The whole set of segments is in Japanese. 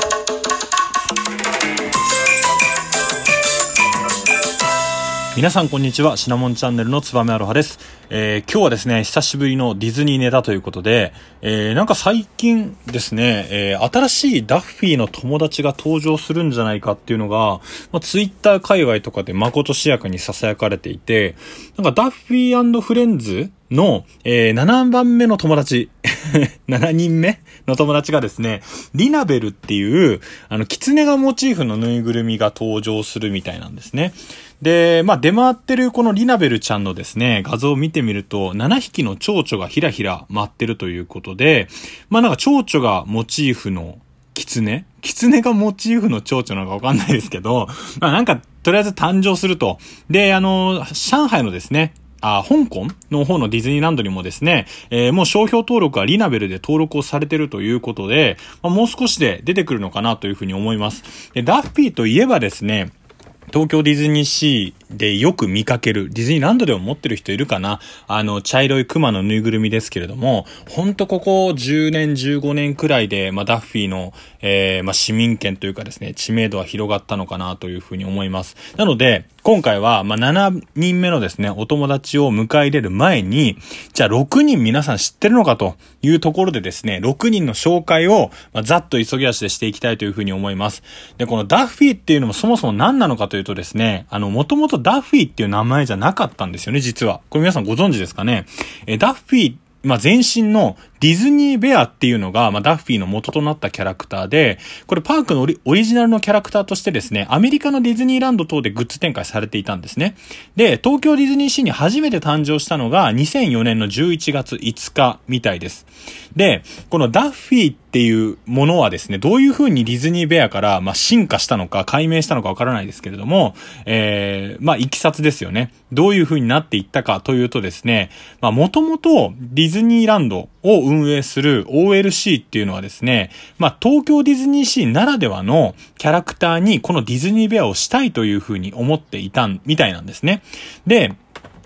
Bye. 皆さんこんにちは。シナモンチャンネルのつばめアロハです。えー、今日はですね、久しぶりのディズニーネタということで、えー、なんか最近ですね、えー、新しいダッフィーの友達が登場するんじゃないかっていうのが、まあ、ツイッター界隈とかで誠しやかに囁かれていて、なんかダッフィーフレンズの、えー、7番目の友達、7人目の友達がですね、リナベルっていう、あの、狐がモチーフのぬいぐるみが登場するみたいなんですね。で、まあ、出回ってるこのリナベルちゃんのですね、画像を見てみると、7匹の蝶々がひらひら舞ってるということで、まあ、なんか蝶々がモチーフの狐？狐がモチーフの蝶々なのかわかんないですけど、まあ、なんか、とりあえず誕生すると。で、あの、上海のですね、あ、香港の方のディズニーランドにもですね、えー、もう商標登録はリナベルで登録をされてるということで、まあ、もう少しで出てくるのかなというふうに思います。で、ダッフィーといえばですね、東京ディズニーシーでよく見かける、ディズニーランドでも持ってる人いるかな？あの、茶色い熊のぬいぐるみですけれども、ほんとここ10年、15年くらいで、まあ、ダッフィーの、えー、まあ、市民権というかですね、知名度は広がったのかなというふうに思います。なので、今回は、まあ、7人目のですね、お友達を迎え入れる前に、じゃあ6人皆さん知ってるのかというところでですね、6人の紹介を、まあ、ざっと急ぎ足でしていきたいというふうに思います。で、このダッフィーっていうのもそもそも何なのかというとですね、あの、もともとダッフィーっていう名前じゃなかったんですよね、実は。これ皆さんご存知ですかね？えダッフィーまあ、前身のディズニーベアっていうのが、まあ、ダッフィーの元となったキャラクターで、これパークのオリジナルのキャラクターとしてですね、アメリカのディズニーランド等でグッズ展開されていたんですね。で、東京ディズニーシーに初めて誕生したのが2004年の11月5日みたいです。で、このダッフィーっていうものはですね、どういう風にディズニーベアから、まあ、進化したのか、解明したのかわからないですけれども、えー、まあ、いきさつですよね。どういう風になっていったかというとですね、まあ、もともとディズニーランドを運営する OLC っていうのはですね、まあ、東京ディズニーシーならではのキャラクターにこのディズニーベアをしたいというふうに思っていたみたいなんですね。で、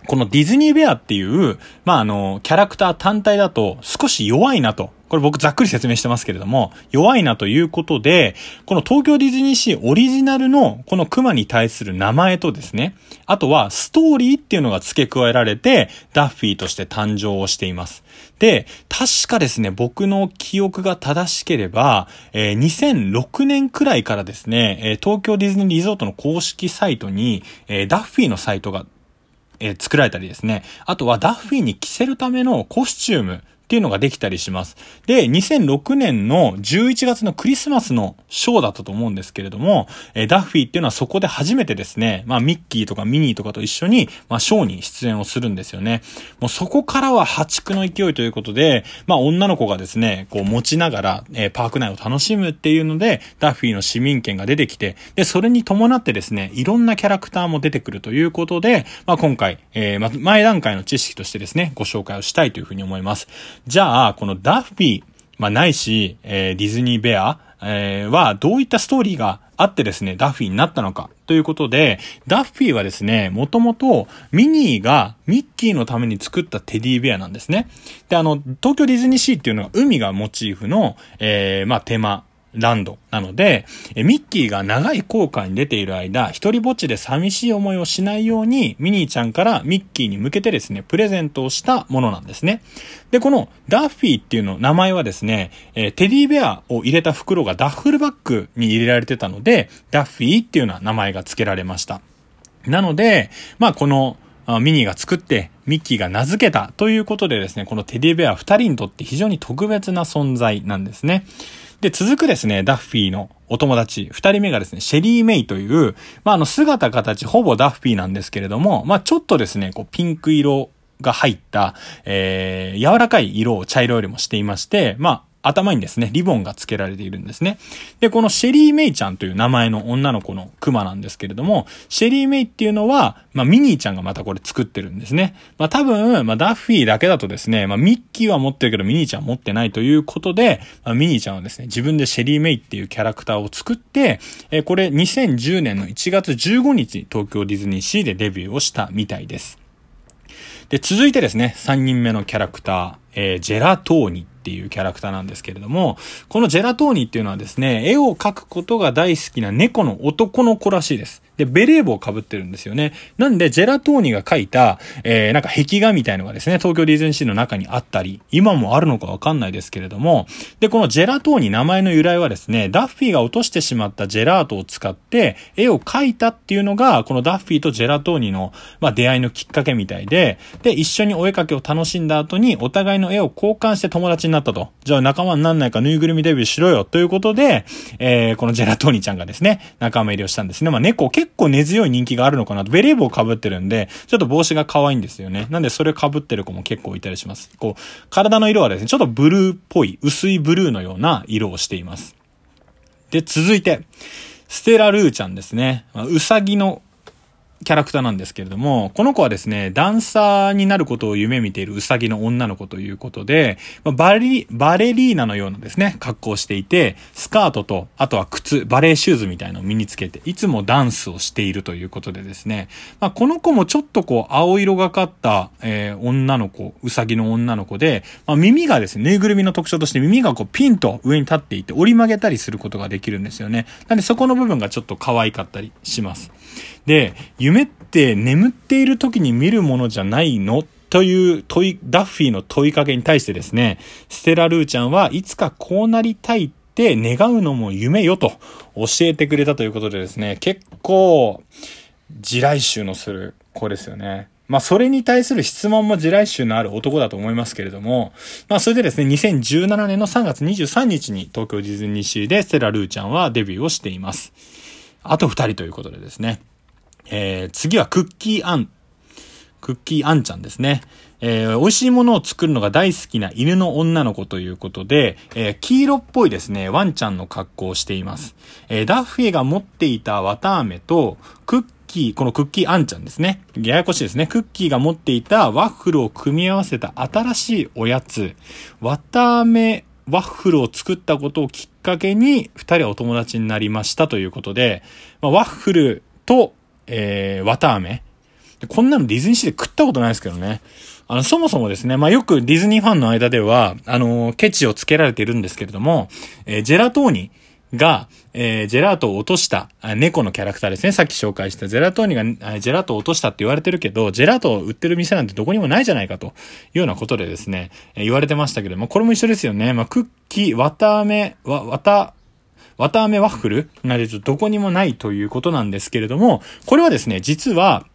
このディズニーベアっていう、まあ、あの、キャラクター単体だと少し弱いなと。これ僕ざっくり説明してますけれども、弱いなということで、この東京ディズニーシーオリジナルのこのクマに対する名前とですね、あとはストーリーっていうのが付け加えられて、ダッフィーとして誕生をしています。で、確かですね、僕の記憶が正しければ、えー、2006年くらいからですね、えー、東京ディズニーリゾートの公式サイトに、えー、ダッフィーのサイトがえ、作られたりですね。あとはダッフィーに着せるためのコスチュームっていうのができたりします。で、2006年の11月のクリスマスのショーだったと思うんですけれども、えダッフィーっていうのはそこで初めてですね、まあミッキーとかミニーとかと一緒に、まあショーに出演をするんですよね。もうそこからは破竹の勢いということで、まあ女の子がですね、こう持ちながら、えー、パーク内を楽しむっていうので、ダッフィーの市民権が出てきて、で、それに伴ってですね、いろんなキャラクターも出てくるということで、まあ今回、えー、ま前段階の知識としてですね、ご紹介をしたいというふうに思います。じゃあ、このダッフィー、まあ、ないし、えー、ディズニーベア、えー、はどういったストーリーがあってですね、ダッフィーになったのかということで、ダッフィーはですね、もともとミニーがミッキーのために作ったテディベアなんですね。で、あの、東京ディズニーシーっていうのは海がモチーフの、えー、まあ、テーマランドなので、ミッキーが長い航海に出ている間、一人ぼっちで寂しい思いをしないように、ミニーちゃんからミッキーに向けてですね、プレゼントをしたものなんですね。で、このダッフィーっていうの名前はですね、テディベアを入れた袋がダッフルバッグに入れられてたので、ダッフィーっていうような名前が付けられました。なので、まあこのミニーが作って、ミッキーが名付けたということでですね、このテディベア二人にとって非常に特別な存在なんですね。で、続くですね、ダッフィーのお友達、二人目がですね、シェリー・メイという、まあ、あの、姿形ほぼダッフィーなんですけれども、まあ、ちょっとですね、こう、ピンク色が入った、えー、柔らかい色を茶色よりもしていまして、まあ、頭にですね、リボンが付けられているんですね。で、このシェリーメイちゃんという名前の女の子のクマなんですけれども、シェリーメイっていうのは、まあ、ミニーちゃんがまたこれ作ってるんですね。まあ、多分、まあ、ダッフィーだけだとですね、まあ、ミッキーは持ってるけどミニーちゃん持ってないということで、まあ、ミニーちゃんはですね、自分でシェリーメイっていうキャラクターを作って、え、これ2010年の1月15日に、東京ディズニーシーでデビューをしたみたいです。で、続いてですね、3人目のキャラクター、えー、ジェラトーニっていうキャラクターなんですけれども、このジェラトーニっていうのはですね、絵を描くことが大好きな猫の男の子らしいです。で、ベレー帽を被ってるんですよね。なんで、ジェラトーニが描いた、えー、なんか壁画みたいのがですね、東京ディズニーシーの中にあったり、今もあるのかわかんないですけれども、で、このジェラトーニ名前の由来はですね、ダッフィーが落としてしまったジェラートを使って絵を描いたっていうのが、このダッフィーとジェラトーニの、まあ、出会いのきっかけみたいで、で、一緒にお絵描きを楽しんだ後に、お互いの絵を交換して友達になったと。じゃあ仲間になんないかぬいぐるみデビューしろよ、ということで、えー、このジェラトーニちゃんがですね、仲間入りをしたんですね。まあ、猫結構根強い人気があるのかなと。ベレー帽を被ってるんで、ちょっと帽子が可愛いんですよね。なんでそれ被ってる子も結構いたりします。こう、体の色はですね、ちょっとブルーっぽい、薄いブルーのような色をしています。で、続いて、ステラルーちゃんですね。うさぎのキャラクターなんですけれども、この子はですね、ダンサーになることを夢見ているウサギの女の子ということで、バレバレリーナのようなですね、格好をしていて、スカートと、あとは靴、バレーシューズみたいのを身につけて、いつもダンスをしているということでですね、まあ、この子もちょっとこう、青色がかった、えー、女の子、ウサギの女の子で、まあ、耳がですね、ぬいぐるみの特徴として耳がこう、ピンと上に立っていて、折り曲げたりすることができるんですよね。なんでそこの部分がちょっと可愛かったりします。で、夢って眠っている時に見るものじゃないのという問い、ダッフィーの問いかけに対してですね、ステラ・ルーちゃんはいつかこうなりたいって願うのも夢よと教えてくれたということでですね、結構、地雷臭のする子ですよね。まあ、それに対する質問も地雷臭のある男だと思いますけれども、まあ、それでですね、2017年の3月23日に東京ディズニーシーでステラ・ルーちゃんはデビューをしています。あと2人ということでですね。えー、次はクッキーアン。クッキーアンちゃんですね。えー、美味しいものを作るのが大好きな犬の女の子ということで、えー、黄色っぽいですね、ワンちゃんの格好をしています。えー、ダッフィーが持っていた綿飴と、クッキー、このクッキーアンちゃんですね。ややこしいですね。クッキーが持っていたワッフルを組み合わせた新しいおやつ、綿飴ワッフルを作ったことをきっかけに、二人はお友達になりましたということで、まあ、ワッフルとえー、綿飴。こんなのディズニーシーで食ったことないですけどね。あの、そもそもですね、まあ、よくディズニーファンの間では、あの、ケチをつけられているんですけれども、えー、ジェラトーニが、えー、ジェラートを落とした猫のキャラクターですね。さっき紹介したジェラートーニがジェラートを落としたって言われてるけど、ジェラートを売ってる店なんてどこにもないじゃないかというようなことでですね、言われてましたけども、これも一緒ですよね。まあ、クッキー、綿飴、わ、綿、綿飴ワッフルなどどこにもないということなんですけれども、これはですね、実は、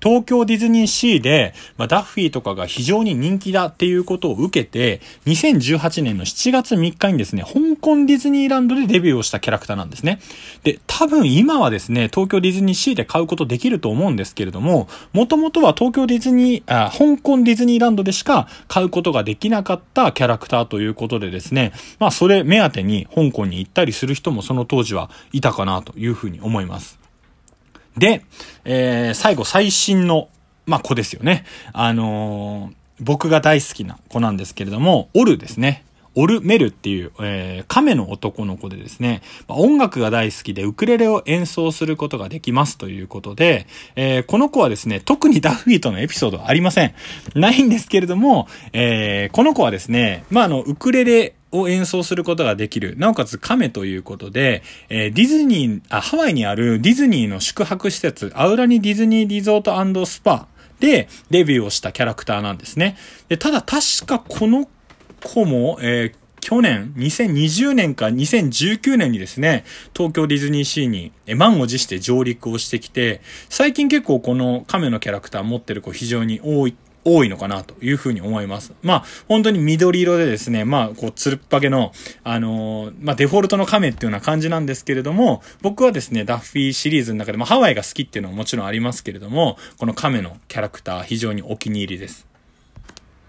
東京ディズニーシーで、まあ、ダッフィーとかが非常に人気だっていうことを受けて、2018年の7月3日にですね、香港ディズニーランドでデビューをしたキャラクターなんですね。で、多分今はですね、東京ディズニーシーで買うことできると思うんですけれども、もともとは東京ディズニー、あ、香港ディズニーランドでしか買うことができなかったキャラクターということでですね、まあそれ目当てに香港に行ったりする人もその当時はいたかなというふうに思います。で、えー、最後、最新の、まあ、子ですよね。あのー、僕が大好きな子なんですけれども、オルですね。オルメルっていう、えー、亀の男の子でですね、ま、音楽が大好きでウクレレを演奏することができますということで、えー、この子はですね、特にダフィーとのエピソードはありません。ないんですけれども、えー、この子はですね、まあ、あの、ウクレレを演奏することができる。なおかつ亀ということで、えー、ディズニー、あ、ハワイにあるディズニーの宿泊施設、アウラニディズニーリゾートスパでデビューをしたキャラクターなんですね。で、ただ確かこの子も、えー、去年、2020年か2019年にですね、東京ディズニーシーに満を持して上陸をしてきて、最近結構この亀のキャラクター持ってる子非常に多い多いのかなというふうに思います。まあ、本当に緑色でですね、まあ、こう、つるっぱげの、あのー、まあ、デフォルトの亀っていうような感じなんですけれども、僕はですね、ダッフィーシリーズの中で、まあ、ハワイが好きっていうのはもちろんありますけれども、この亀のキャラクター非常にお気に入りです。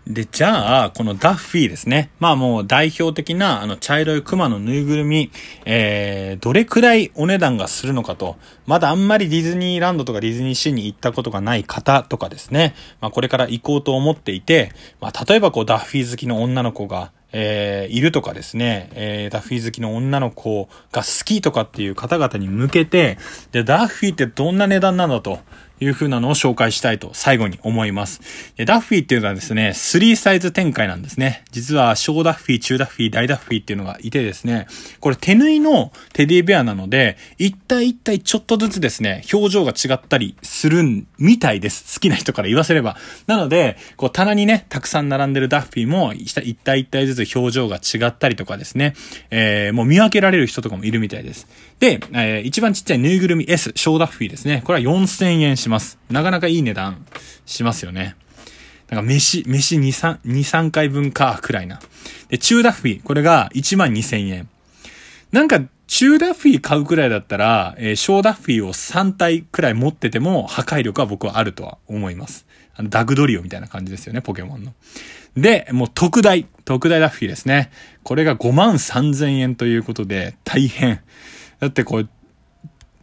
で、じゃあ、このダッフィーですね。まあもう代表的なあの茶色い熊のぬいぐるみ、えー、どれくらいお値段がするのかと、まだあんまりディズニーランドとかディズニーシーに行ったことがない方とかですね、まあこれから行こうと思っていて、まあ例えばこうダッフィー好きの女の子が、えー、いるとかですね、えー、ダッフィー好きの女の子が好きとかっていう方々に向けて、で、ダッフィーってどんな値段なんだと。いう風なのを紹介したいと最後に思います。ダッフィーっていうのはですね、3サイズ展開なんですね。実は小ダッフィー、中ダッフィー、大ダッフィーっていうのがいてですね、これ手縫いのテディベアなので、一体一体ちょっとずつですね、表情が違ったりするみたいです。好きな人から言わせれば。なので、こう棚にね、たくさん並んでるダッフィーも一体一体ずつ表情が違ったりとかですね、えー、もう見分けられる人とかもいるみたいです。で、えー、一番ちっちゃいぬいぐるみ S、小ダッフィーですね。これは4000円します。ますなかなかいい値段しますよね。なんか飯、飯2、3、2、3回分か、くらいな。で、中ダッフィー、これが1万2000円。なんか、中ダッフィー買うくらいだったら、えー、小ダッフィーを3体くらい持ってても破壊力は僕はあるとは思います。あの、ダグドリオみたいな感じですよね、ポケモンの。で、もう特大、特大ダッフィーですね。これが5万3000円ということで、大変。だってこれ、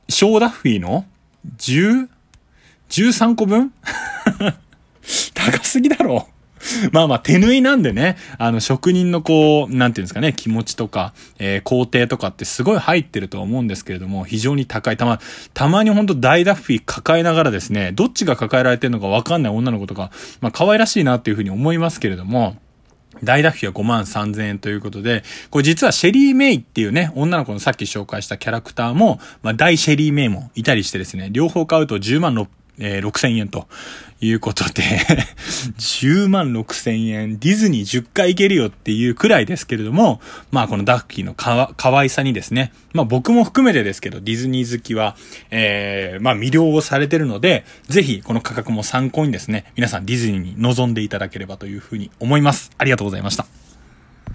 小ダッフィーの 10? 13個分？高すぎだろ。まあまあ手縫いなんでね、あの職人のこう、なんていうんですかね、気持ちとか、えー、工程とかってすごい入ってると思うんですけれども、非常に高い。たま、たまにほんと大ダッフィー抱えながらですね、どっちが抱えられてるのかわかんない女の子とか、まあ可愛らしいなっていうふうに思いますけれども、大ダッフィーは5万3000円ということで、これ実はシェリー・メイっていうね、女の子のさっき紹介したキャラクターも、まあ大シェリー・メイもいたりしてですね、両方買うと10万6えー、6000円ということで 10万6000円、ディズニー10回行けるよっていうくらいですけれども、まあこのダッキーのかわ、可愛さにですね、まあ僕も含めてですけど、ディズニー好きは、えー、まあ魅了をされてるので、ぜひこの価格も参考にですね、皆さんディズニーに臨んでいただければというふうに思います。ありがとうございました。